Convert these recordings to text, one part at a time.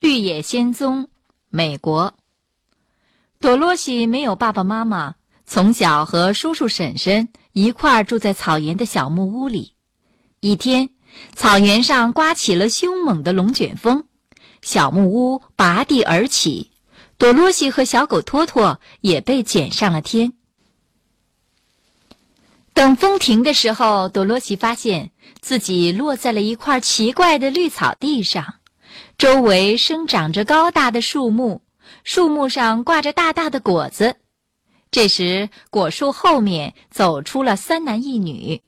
绿野仙踪，美国。朵洛西没有爸爸妈妈，从小和叔叔婶婶一块儿住在草原的小木屋里。一天，草原上刮起了凶猛的龙卷风，小木屋拔地而起，朵洛西和小狗托托也被卷上了天。等风停的时候，朵洛西发现自己落在了一块奇怪的绿草地上。周围生长着高大的树木，树木上挂着大大的果子。这时，果树后面走出了三男一女，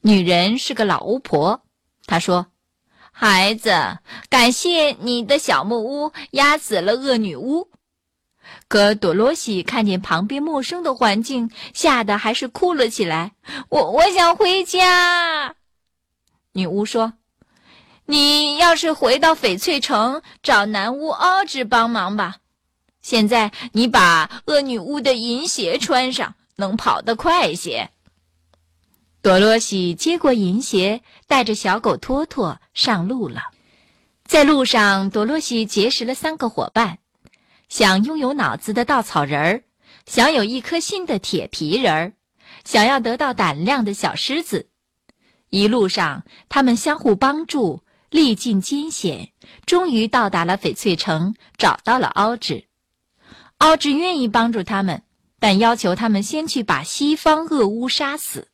女人是个老巫婆。她说：“孩子，感谢你的小木屋压死了恶女巫。”可朵罗西看见旁边陌生的环境，吓得还是哭了起来。“我我想回家。”女巫说。你要是回到翡翠城，找男巫奥兹帮忙吧。现在你把恶女巫的银鞋穿上，能跑得快些。多罗西接过银鞋，带着小狗托托上路了。在路上，多罗西结识了三个伙伴：想拥有脑子的稻草人儿，想有一颗心的铁皮人儿，想要得到胆量的小狮子。一路上，他们相互帮助。历尽艰险，终于到达了翡翠城，找到了奥兹。奥兹愿意帮助他们，但要求他们先去把西方恶巫杀死。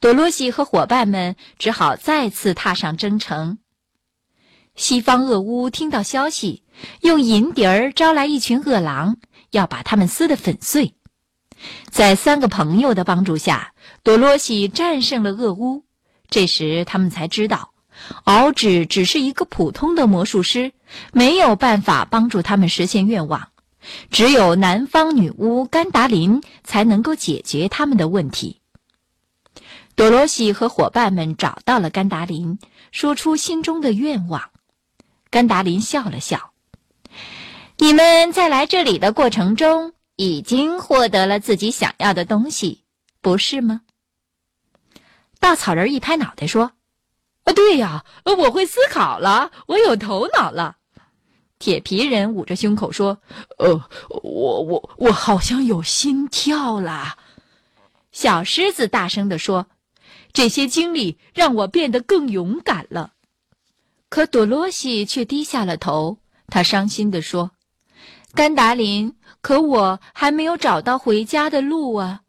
多罗西和伙伴们只好再次踏上征程。西方恶巫听到消息，用银笛儿招来一群恶狼，要把他们撕得粉碎。在三个朋友的帮助下，多罗西战胜了恶巫。这时，他们才知道。敖指只是一个普通的魔术师，没有办法帮助他们实现愿望。只有南方女巫甘达林才能够解决他们的问题。多罗西和伙伴们找到了甘达林，说出心中的愿望。甘达林笑了笑：“你们在来这里的过程中，已经获得了自己想要的东西，不是吗？”稻草人一拍脑袋说。对呀，我会思考了，我有头脑了。铁皮人捂着胸口说：“呃，我我我好像有心跳了。”小狮子大声地说：“这些经历让我变得更勇敢了。”可朵罗西却低下了头，他伤心地说：“甘达林，可我还没有找到回家的路啊。”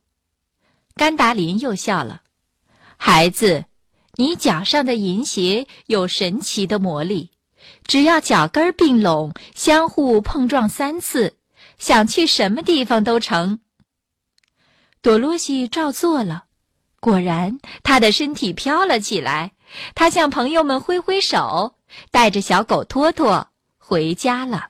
甘达林又笑了：“孩子。”你脚上的银鞋有神奇的魔力，只要脚跟并拢，相互碰撞三次，想去什么地方都成。多罗西照做了，果然，他的身体飘了起来。他向朋友们挥挥手，带着小狗托托回家了。